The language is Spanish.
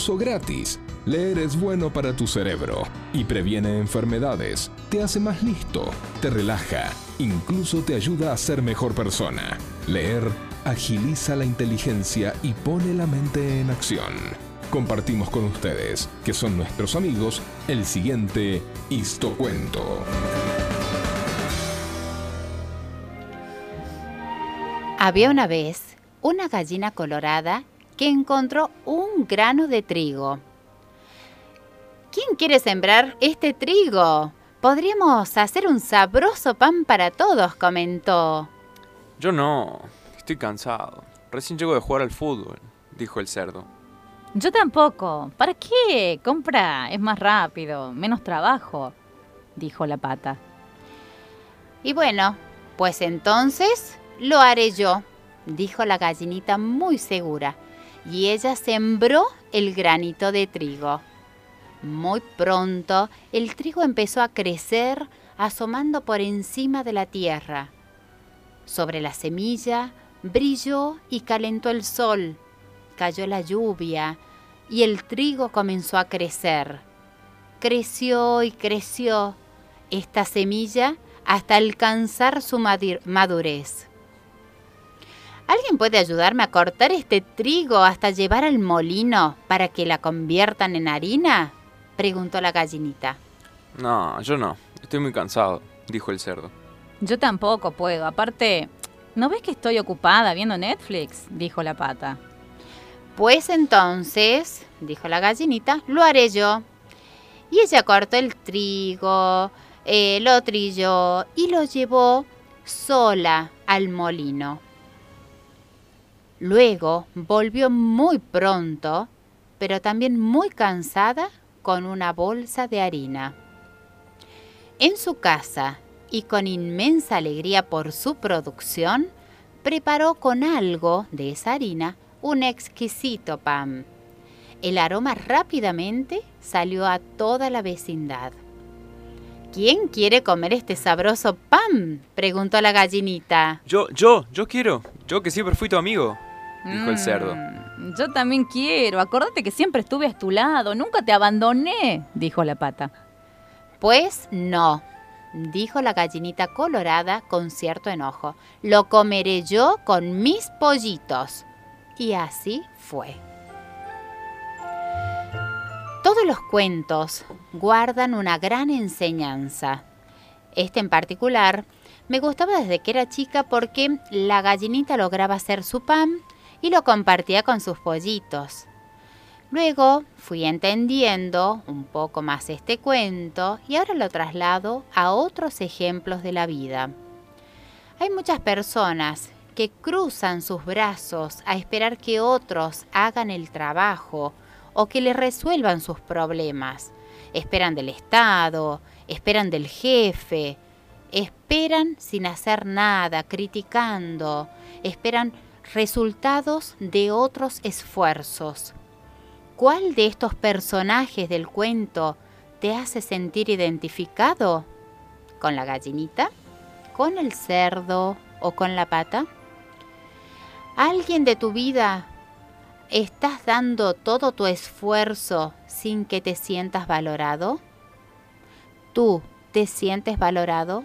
incluso gratis. Leer es bueno para tu cerebro y previene enfermedades, te hace más listo, te relaja, incluso te ayuda a ser mejor persona. Leer agiliza la inteligencia y pone la mente en acción. Compartimos con ustedes, que son nuestros amigos, el siguiente Histocuento. Había una vez una gallina colorada que encontró un grano de trigo. ¿Quién quiere sembrar este trigo? Podríamos hacer un sabroso pan para todos, comentó. Yo no, estoy cansado. Recién llego de jugar al fútbol, dijo el cerdo. Yo tampoco. ¿Para qué? Compra, es más rápido, menos trabajo, dijo la pata. Y bueno, pues entonces lo haré yo, dijo la gallinita muy segura, y ella sembró el granito de trigo. Muy pronto el trigo empezó a crecer asomando por encima de la tierra. Sobre la semilla brilló y calentó el sol, cayó la lluvia y el trigo comenzó a crecer. Creció y creció esta semilla hasta alcanzar su madurez. ¿Alguien puede ayudarme a cortar este trigo hasta llevar al molino para que la conviertan en harina? preguntó la gallinita. No, yo no. Estoy muy cansado, dijo el cerdo. Yo tampoco puedo. Aparte, ¿no ves que estoy ocupada viendo Netflix? dijo la pata. Pues entonces, dijo la gallinita, lo haré yo. Y ella cortó el trigo, eh, lo trilló y lo llevó sola al molino. Luego volvió muy pronto, pero también muy cansada, con una bolsa de harina. En su casa, y con inmensa alegría por su producción, preparó con algo de esa harina un exquisito pan. El aroma rápidamente salió a toda la vecindad. ¿Quién quiere comer este sabroso pan? preguntó la gallinita. Yo, yo, yo quiero. Yo que siempre fui tu amigo dijo el cerdo. Mm, yo también quiero. Acordate que siempre estuve a tu lado. Nunca te abandoné, dijo la pata. Pues no, dijo la gallinita colorada con cierto enojo. Lo comeré yo con mis pollitos. Y así fue. Todos los cuentos guardan una gran enseñanza. Este en particular me gustaba desde que era chica porque la gallinita lograba hacer su pan y lo compartía con sus pollitos. Luego fui entendiendo un poco más este cuento y ahora lo traslado a otros ejemplos de la vida. Hay muchas personas que cruzan sus brazos a esperar que otros hagan el trabajo o que les resuelvan sus problemas. Esperan del Estado, esperan del jefe, esperan sin hacer nada, criticando, esperan resultados de otros esfuerzos. ¿Cuál de estos personajes del cuento te hace sentir identificado? ¿Con la gallinita? ¿Con el cerdo o con la pata? ¿Alguien de tu vida estás dando todo tu esfuerzo sin que te sientas valorado? ¿Tú te sientes valorado?